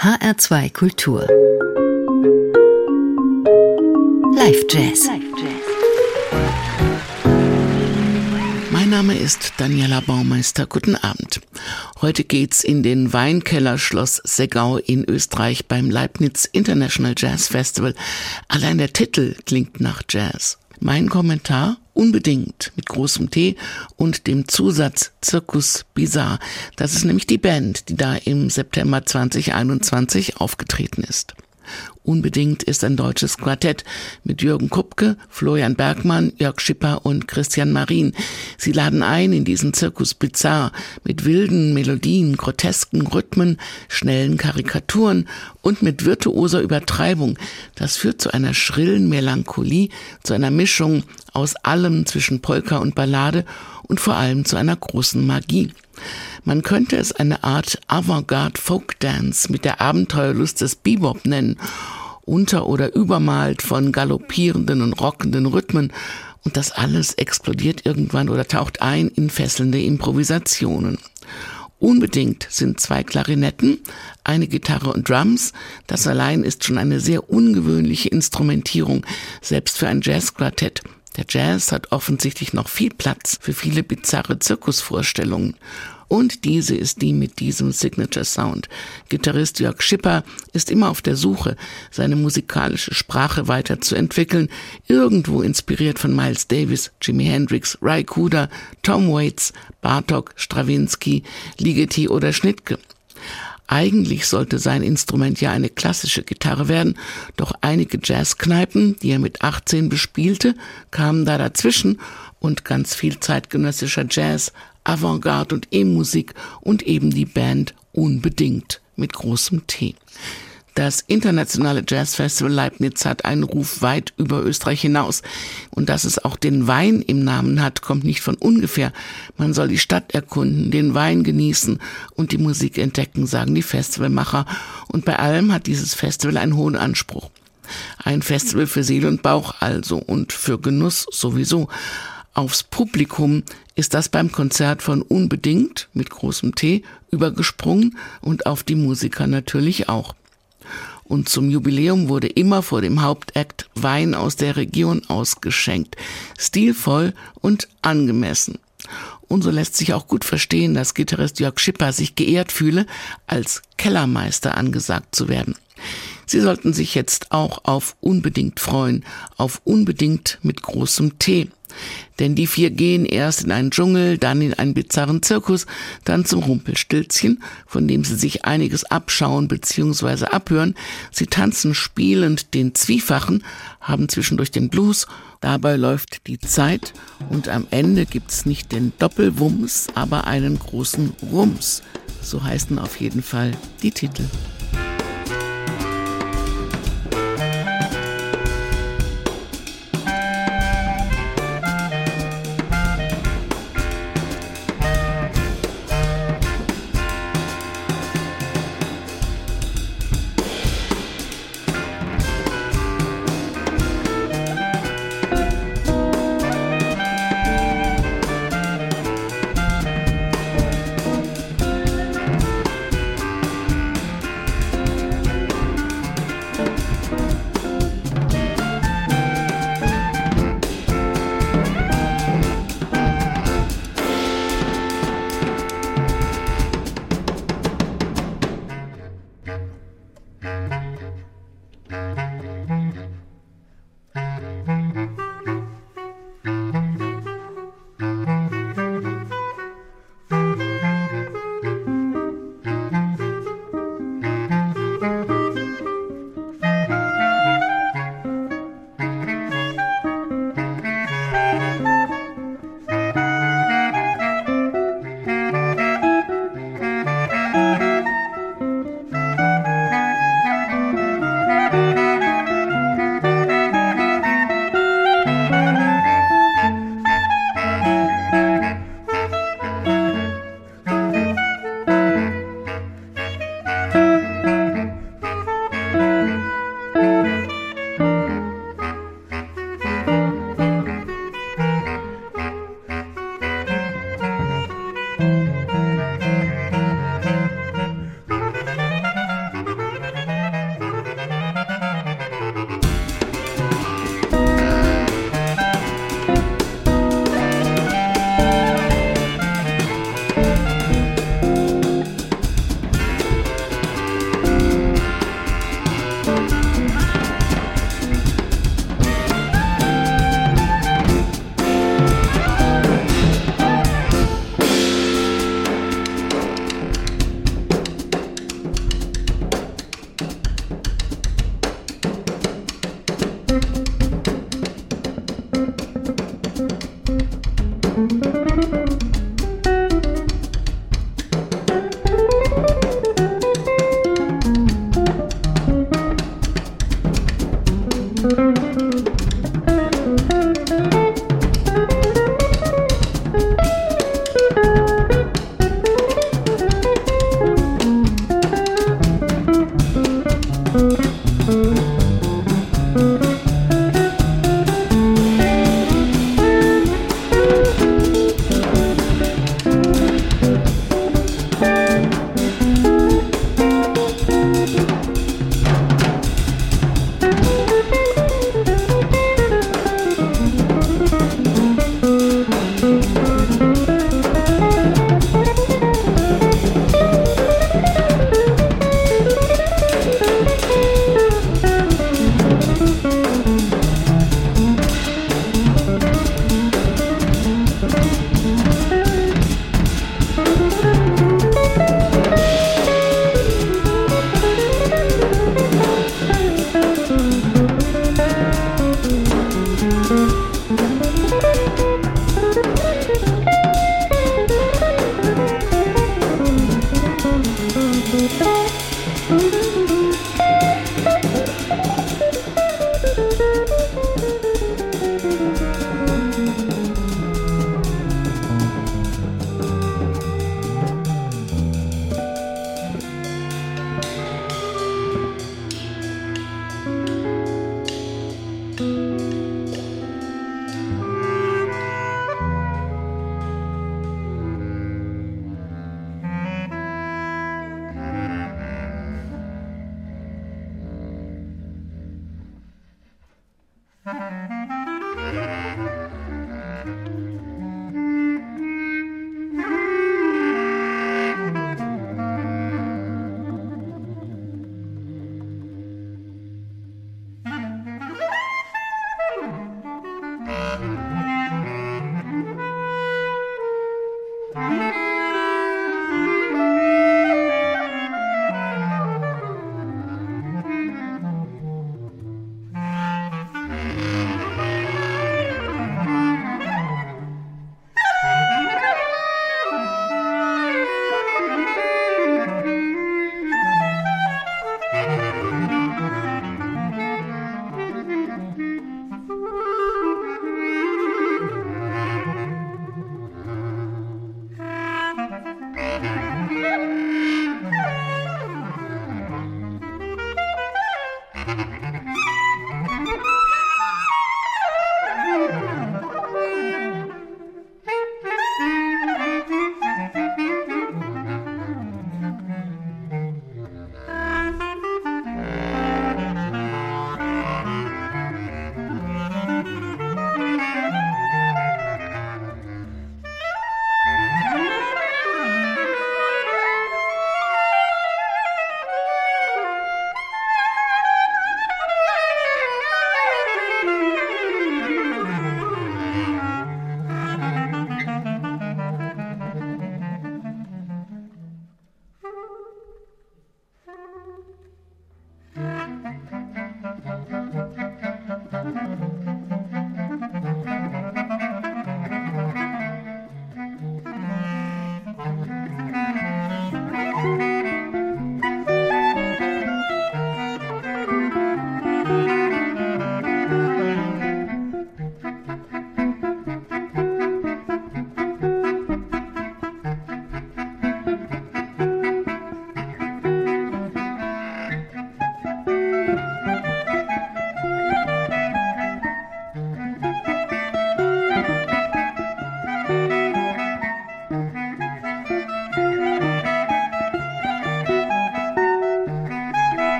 HR2 Kultur. Live Jazz. Mein Name ist Daniela Baumeister. Guten Abend. Heute geht's in den Weinkeller Schloss Segau in Österreich beim Leibniz International Jazz Festival. Allein der Titel klingt nach Jazz. Mein Kommentar unbedingt mit großem T und dem Zusatz Zirkus Bizarre. Das ist nämlich die Band, die da im September 2021 aufgetreten ist. Unbedingt ist ein deutsches Quartett mit Jürgen Kupke, Florian Bergmann, Jörg Schipper und Christian Marin. Sie laden ein in diesen Zirkus Bizarre mit wilden Melodien, grotesken Rhythmen, schnellen Karikaturen und mit virtuoser Übertreibung. Das führt zu einer schrillen Melancholie, zu einer Mischung aus allem zwischen Polka und Ballade und vor allem zu einer großen Magie. Man könnte es eine Art Avantgarde Folk Dance mit der Abenteuerlust des Bebop nennen, unter- oder übermalt von galoppierenden und rockenden Rhythmen, und das alles explodiert irgendwann oder taucht ein in fesselnde Improvisationen. Unbedingt sind zwei Klarinetten, eine Gitarre und Drums. Das allein ist schon eine sehr ungewöhnliche Instrumentierung, selbst für ein Jazzquartett. Der Jazz hat offensichtlich noch viel Platz für viele bizarre Zirkusvorstellungen. Und diese ist die mit diesem Signature Sound. Gitarrist Jörg Schipper ist immer auf der Suche, seine musikalische Sprache weiterzuentwickeln, irgendwo inspiriert von Miles Davis, Jimi Hendrix, Ray Cooder, Tom Waits, Bartok, Stravinsky, Ligeti oder Schnittke. Eigentlich sollte sein Instrument ja eine klassische Gitarre werden, doch einige Jazzkneipen, die er mit 18 bespielte, kamen da dazwischen und ganz viel zeitgenössischer Jazz, Avantgarde und E-Musik und eben die Band unbedingt mit großem T. Das internationale Jazzfestival Leibniz hat einen Ruf weit über Österreich hinaus. Und dass es auch den Wein im Namen hat, kommt nicht von ungefähr. Man soll die Stadt erkunden, den Wein genießen und die Musik entdecken, sagen die Festivalmacher. Und bei allem hat dieses Festival einen hohen Anspruch. Ein Festival für Seele und Bauch also und für Genuss sowieso. Aufs Publikum ist das beim Konzert von Unbedingt mit großem T übergesprungen und auf die Musiker natürlich auch. Und zum Jubiläum wurde immer vor dem Hauptakt Wein aus der Region ausgeschenkt. Stilvoll und angemessen. Und so lässt sich auch gut verstehen, dass Gitarrist Jörg Schipper sich geehrt fühle, als Kellermeister angesagt zu werden. Sie sollten sich jetzt auch auf unbedingt freuen, auf unbedingt mit großem T. Denn die vier gehen erst in einen Dschungel, dann in einen bizarren Zirkus, dann zum Rumpelstilzchen, von dem sie sich einiges abschauen bzw. abhören. Sie tanzen spielend den Zwiefachen, haben zwischendurch den Blues, dabei läuft die Zeit und am Ende gibt's nicht den Doppelwumms, aber einen großen Wumms. So heißen auf jeden Fall die Titel.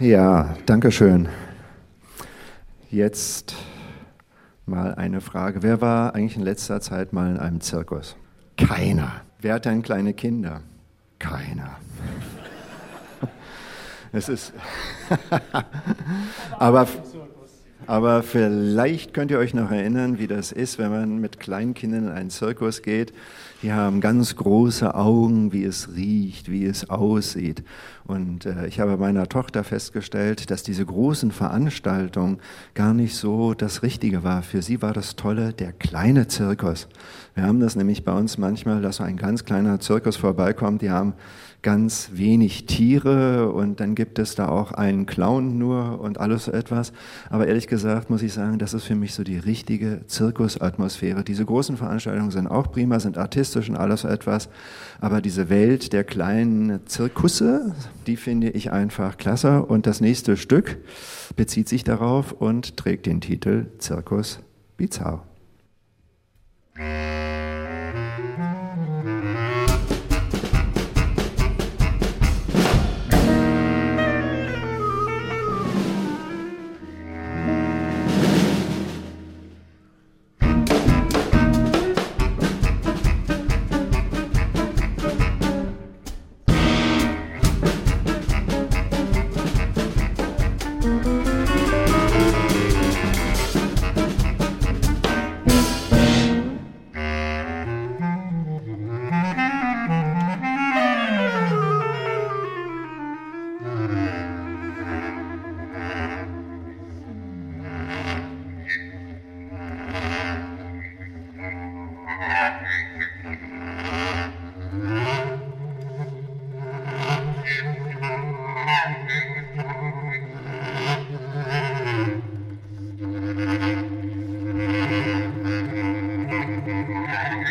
Ja, danke schön. Jetzt mal eine Frage. Wer war eigentlich in letzter Zeit mal in einem Zirkus? Keiner. Wer hat denn kleine Kinder? Keiner. Es ist. aber, aber vielleicht könnt ihr euch noch erinnern, wie das ist, wenn man mit Kleinkindern in einen Zirkus geht. Die haben ganz große Augen, wie es riecht, wie es aussieht. Und äh, ich habe meiner Tochter festgestellt, dass diese großen Veranstaltungen gar nicht so das Richtige war. Für sie war das Tolle der kleine Zirkus. Wir haben das nämlich bei uns manchmal, dass so ein ganz kleiner Zirkus vorbeikommt. Die haben ganz wenig Tiere und dann gibt es da auch einen Clown nur und alles so etwas. Aber ehrlich gesagt muss ich sagen, das ist für mich so die richtige Zirkusatmosphäre. Diese großen Veranstaltungen sind auch prima, sind artistisch und alles so etwas. Aber diese Welt der kleinen Zirkusse, die finde ich einfach klasse. Und das nächste Stück bezieht sich darauf und trägt den Titel Zirkus Bizarre.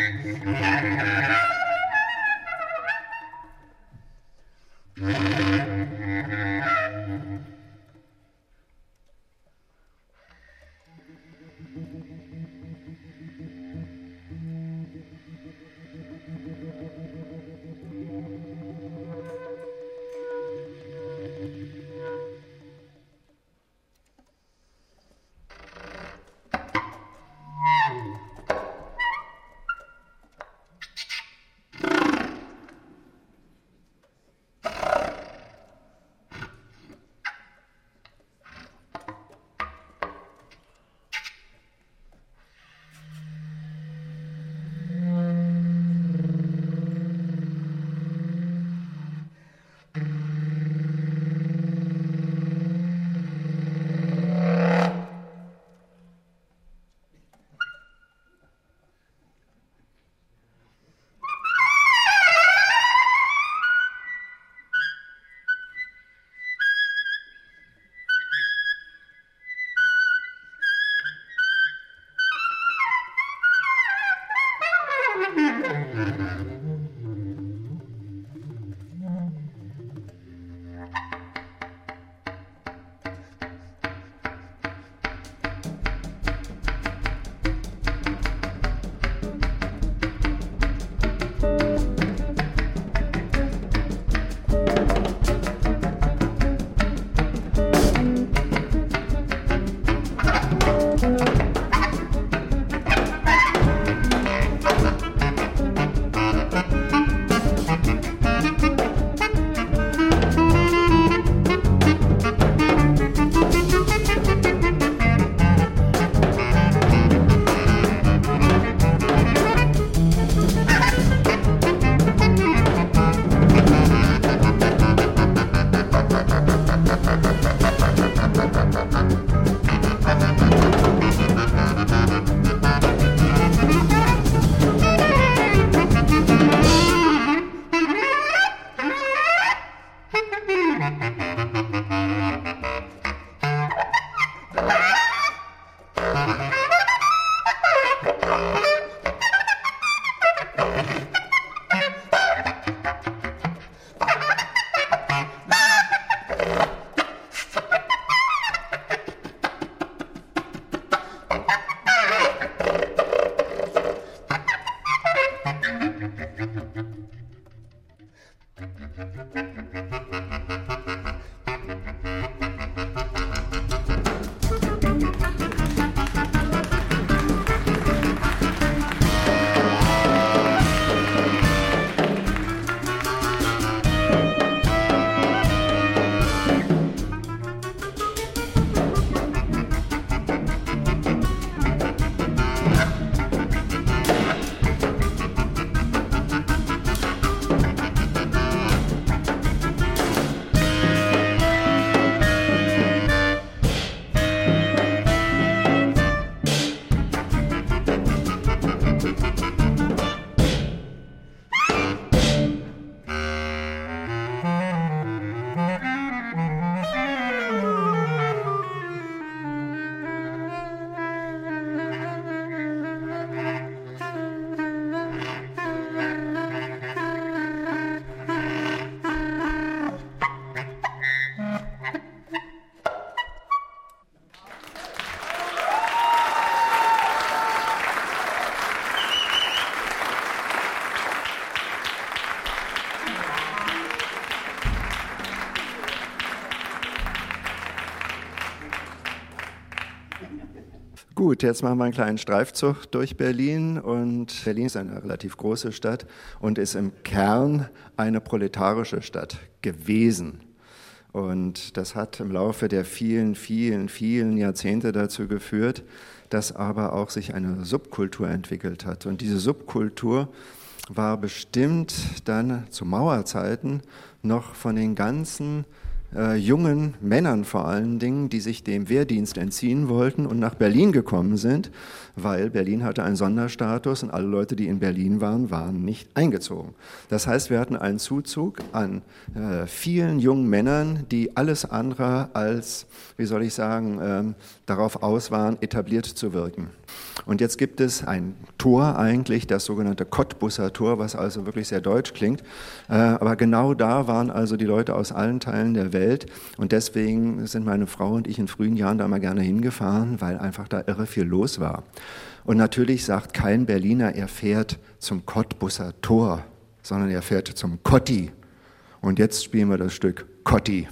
Thank you. Gut, jetzt machen wir einen kleinen Streifzug durch Berlin. Und Berlin ist eine relativ große Stadt und ist im Kern eine proletarische Stadt gewesen. Und das hat im Laufe der vielen, vielen, vielen Jahrzehnte dazu geführt, dass aber auch sich eine Subkultur entwickelt hat. Und diese Subkultur war bestimmt dann zu Mauerzeiten noch von den ganzen äh, jungen Männern vor allen Dingen, die sich dem Wehrdienst entziehen wollten und nach Berlin gekommen sind, weil Berlin hatte einen Sonderstatus und alle Leute, die in Berlin waren, waren nicht eingezogen. Das heißt, wir hatten einen Zuzug an äh, vielen jungen Männern, die alles andere als, wie soll ich sagen, ähm, darauf aus waren, etabliert zu wirken. Und jetzt gibt es ein Tor eigentlich, das sogenannte Cottbusser Tor, was also wirklich sehr deutsch klingt. Äh, aber genau da waren also die Leute aus allen Teilen der Welt. Und deswegen sind meine Frau und ich in frühen Jahren da mal gerne hingefahren, weil einfach da irre viel los war. Und natürlich sagt kein Berliner, er fährt zum Cottbusser Tor, sondern er fährt zum Cotti. Und jetzt spielen wir das Stück Cotti.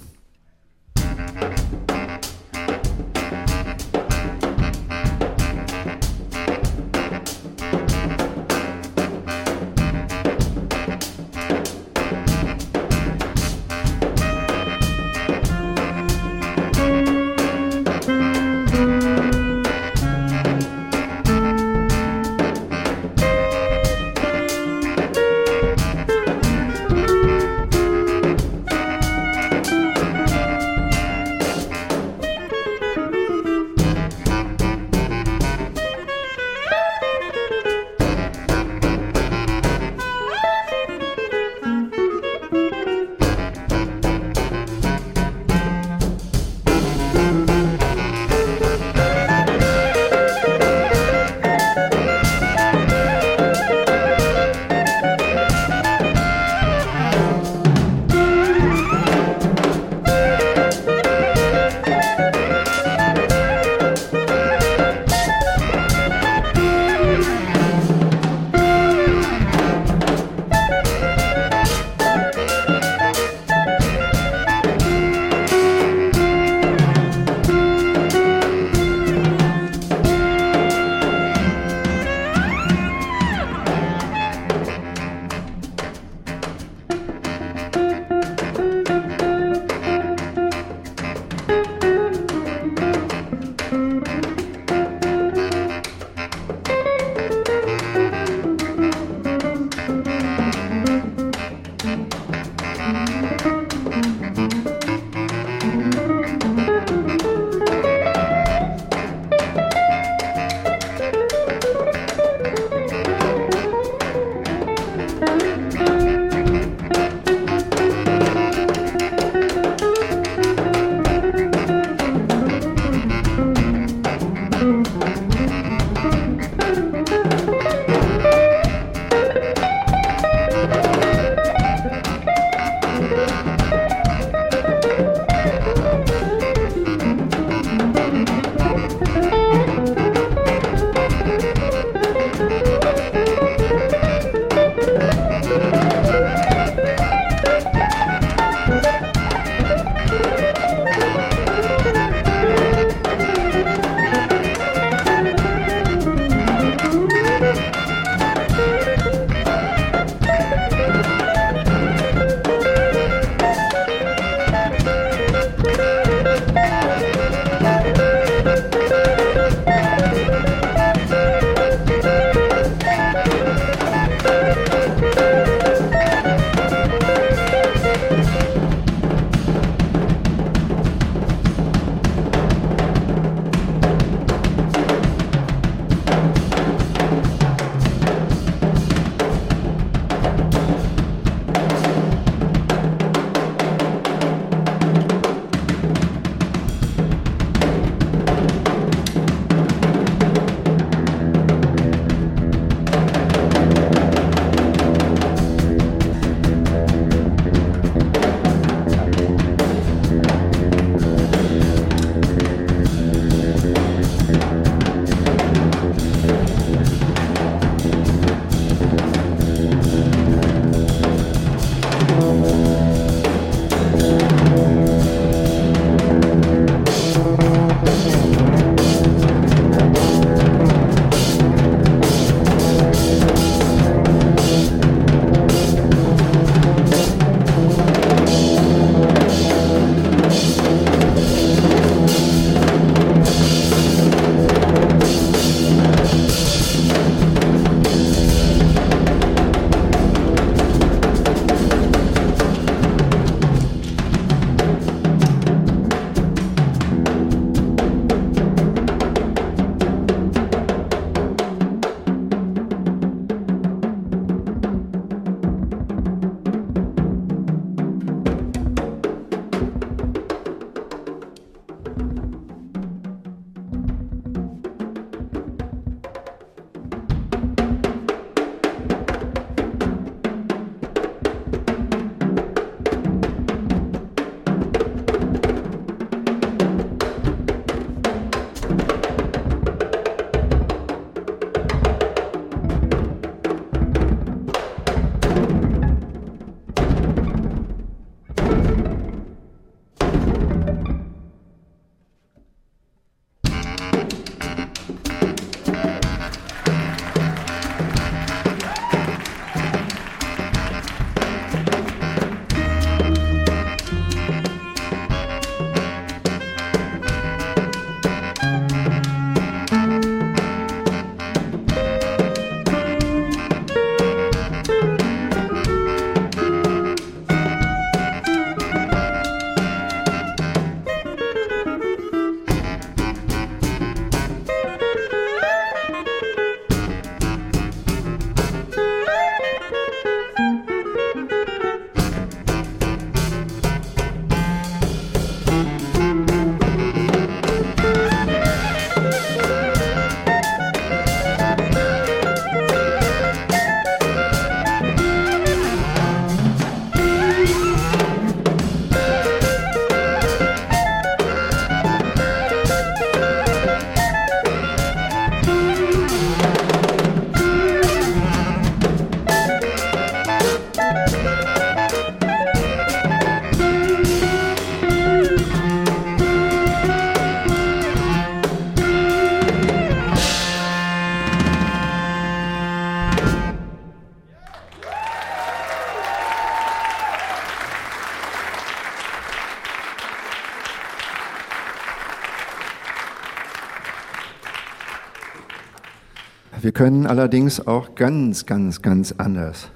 Können allerdings auch ganz, ganz, ganz anders.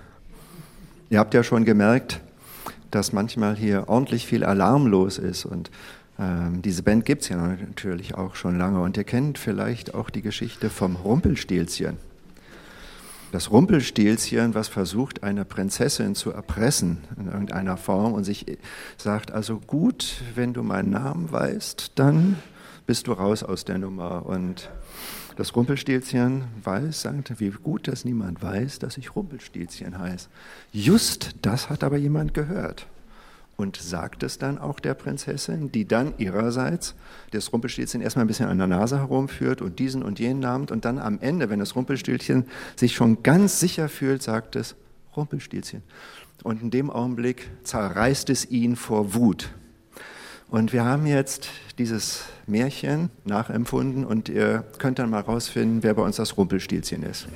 Ihr habt ja schon gemerkt, dass manchmal hier ordentlich viel Alarm los ist und ähm, diese Band gibt es ja natürlich auch schon lange und ihr kennt vielleicht auch die Geschichte vom Rumpelstilzchen. Das Rumpelstilzchen, was versucht, eine Prinzessin zu erpressen in irgendeiner Form und sich sagt, also gut, wenn du meinen Namen weißt, dann bist du raus aus der Nummer. Und das Rumpelstilzchen weiß, sagt, wie gut, dass niemand weiß, dass ich Rumpelstilzchen heiße. Just das hat aber jemand gehört und sagt es dann auch der Prinzessin, die dann ihrerseits das Rumpelstilzchen erstmal ein bisschen an der Nase herumführt und diesen und jenen nammt und dann am Ende, wenn das Rumpelstilzchen sich schon ganz sicher fühlt, sagt es Rumpelstilzchen. Und in dem Augenblick zerreißt es ihn vor Wut. Und wir haben jetzt dieses Märchen nachempfunden und ihr könnt dann mal rausfinden, wer bei uns das Rumpelstilzchen ist.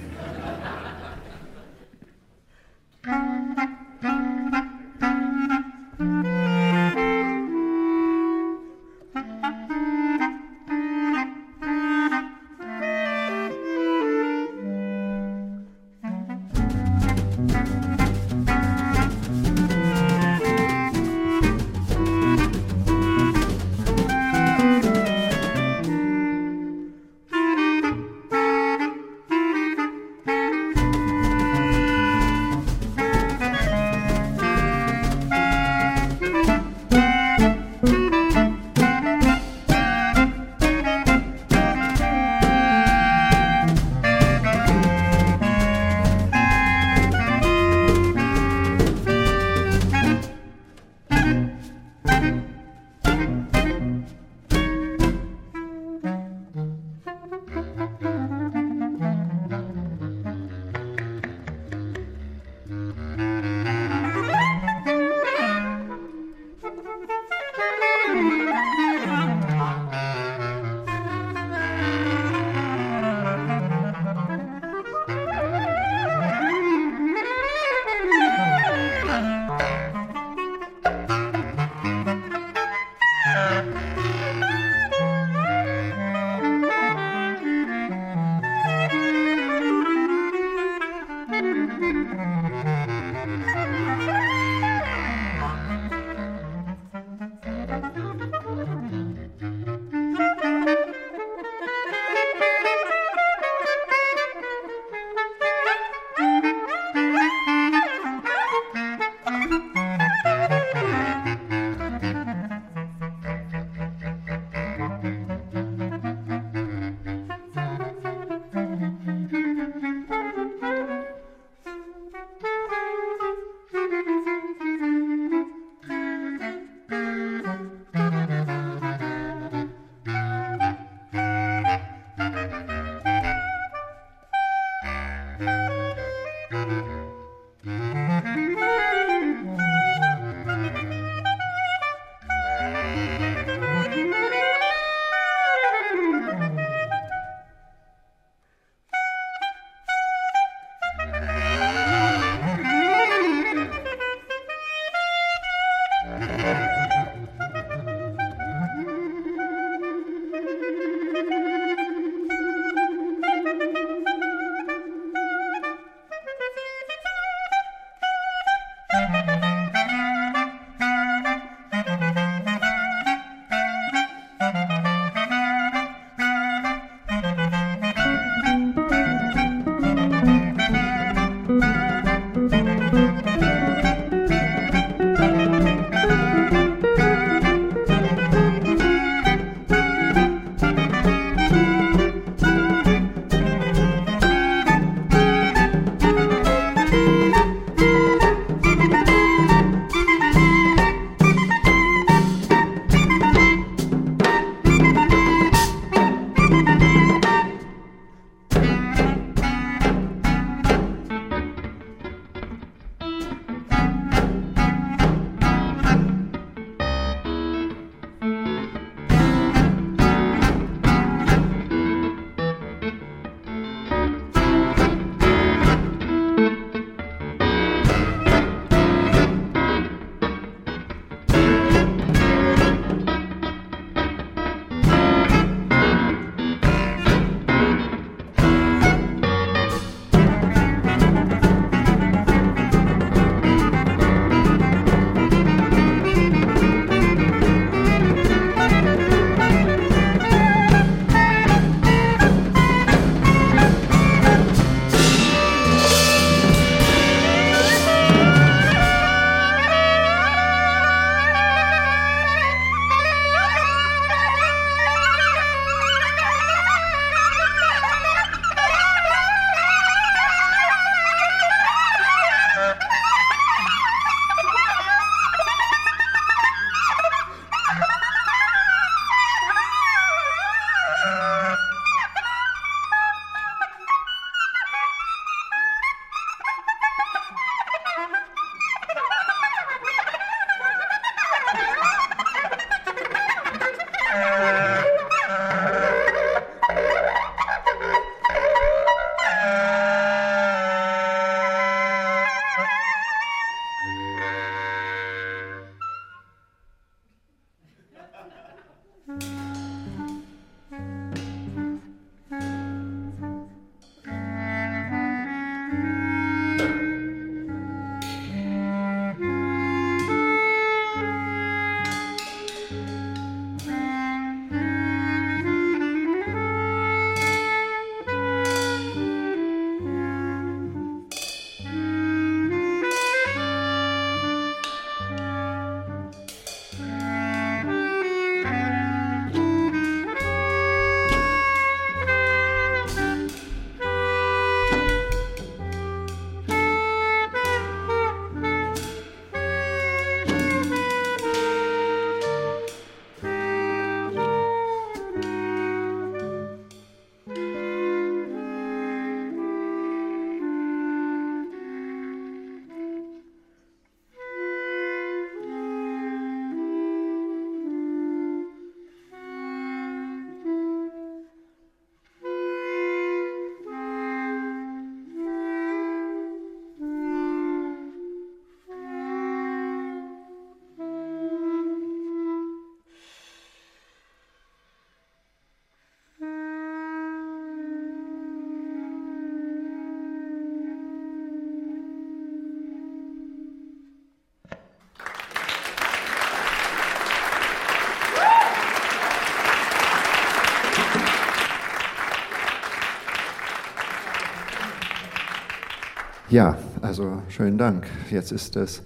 Ja, also schönen Dank. Jetzt ist es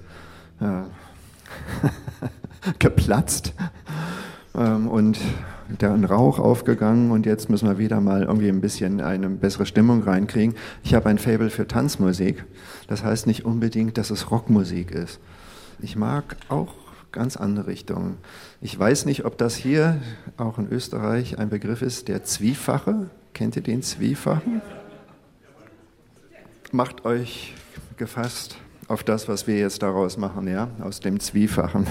äh, geplatzt ähm, und der Rauch aufgegangen und jetzt müssen wir wieder mal irgendwie ein bisschen eine bessere Stimmung reinkriegen. Ich habe ein Fable für Tanzmusik. Das heißt nicht unbedingt, dass es Rockmusik ist. Ich mag auch ganz andere Richtungen. Ich weiß nicht, ob das hier auch in Österreich ein Begriff ist, der Zwiefache. Kennt ihr den Zwiefachen? Macht euch gefasst auf das, was wir jetzt daraus machen, ja, aus dem Zwiefachen.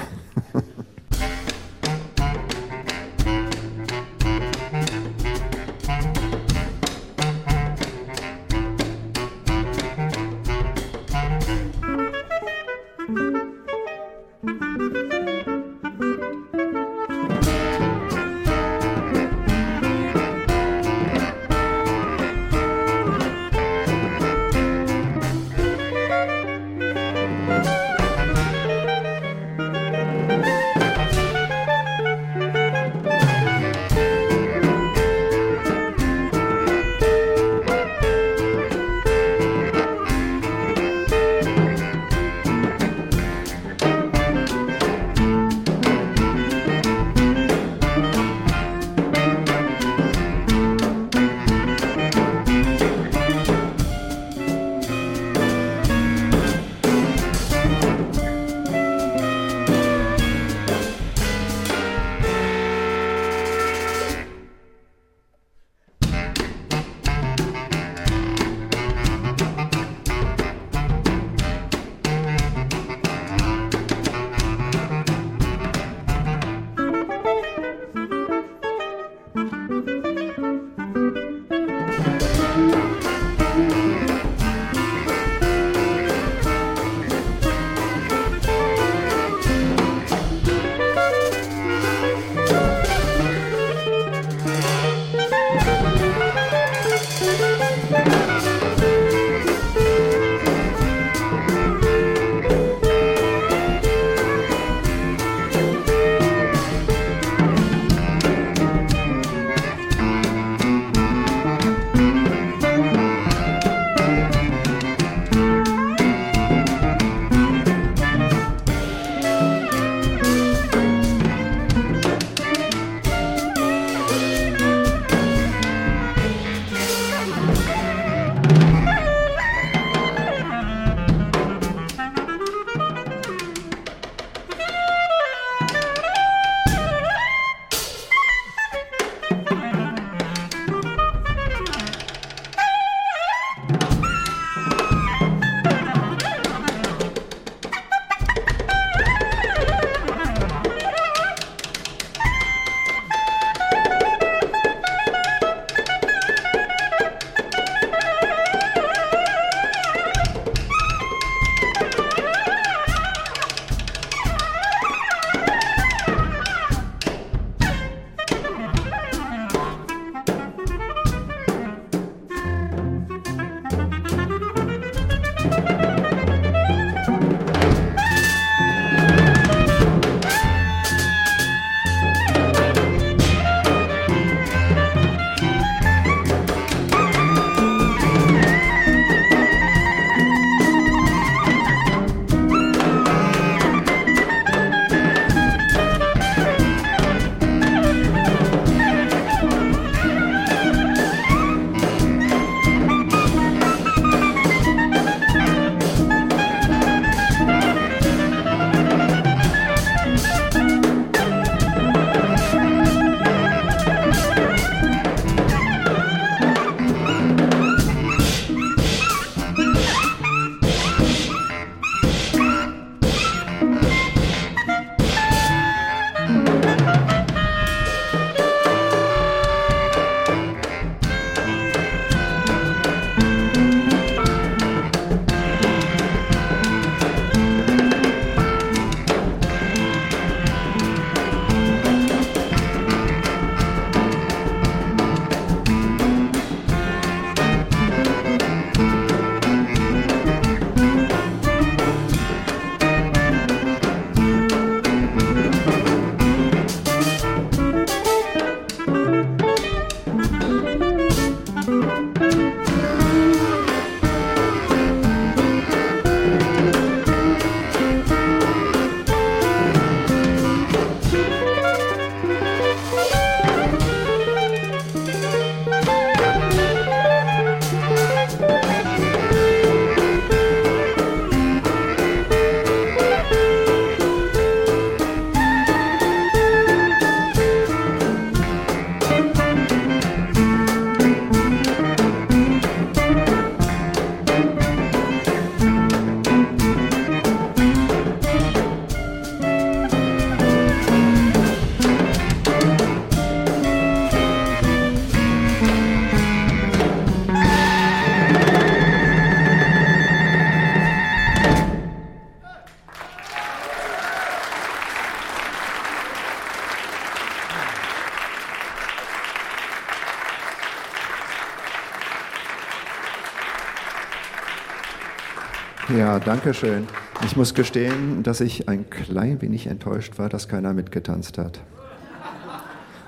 Ja, danke schön. Ich muss gestehen, dass ich ein klein wenig enttäuscht war, dass keiner mitgetanzt hat.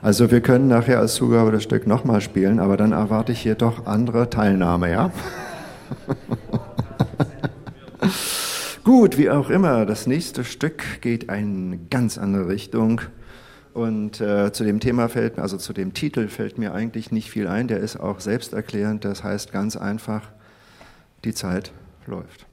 Also wir können nachher als Zugabe das Stück nochmal spielen, aber dann erwarte ich hier doch andere Teilnahme, ja? Gut, wie auch immer, das nächste Stück geht in eine ganz andere Richtung. Und äh, zu dem Thema fällt, also zu dem Titel fällt mir eigentlich nicht viel ein. Der ist auch selbsterklärend. Das heißt ganz einfach, die Zeit läuft.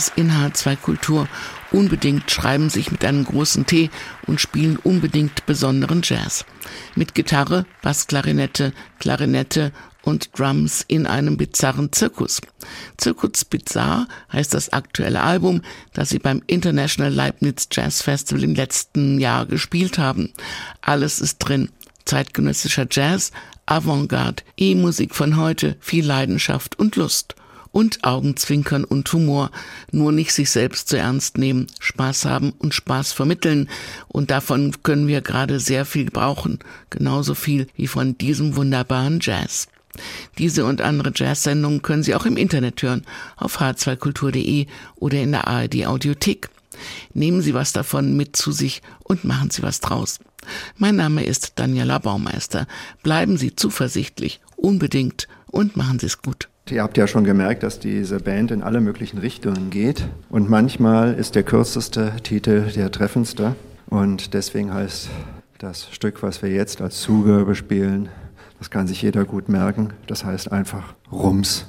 Live-Jazz in H2 Kultur. Unbedingt schreiben sich mit einem großen T und spielen unbedingt besonderen Jazz. Mit Gitarre, Bassklarinette, Klarinette und Drums in einem bizarren Zirkus. Zirkus Bizarre heißt das aktuelle Album, das sie beim International Leibniz Jazz Festival im letzten Jahr gespielt haben. Alles ist drin. Zeitgenössischer Jazz, Avantgarde, E-Musik von heute, viel Leidenschaft und Lust und Augenzwinkern und Humor, nur nicht sich selbst zu ernst nehmen, Spaß haben und Spaß vermitteln. Und davon können wir gerade sehr viel brauchen, genauso viel wie von diesem wunderbaren Jazz. Diese und andere Jazz-Sendungen können Sie auch im Internet hören, auf h2kultur.de oder in der ARD Audiothek. Nehmen Sie was davon mit zu sich und machen Sie was draus. Mein Name ist Daniela Baumeister. Bleiben Sie zuversichtlich, unbedingt und machen Sie es gut. Ihr habt ja schon gemerkt, dass diese Band in alle möglichen Richtungen geht. Und manchmal ist der kürzeste Titel der treffendste. Und deswegen heißt das Stück, was wir jetzt als Zugabe spielen, das kann sich jeder gut merken. Das heißt einfach Rums.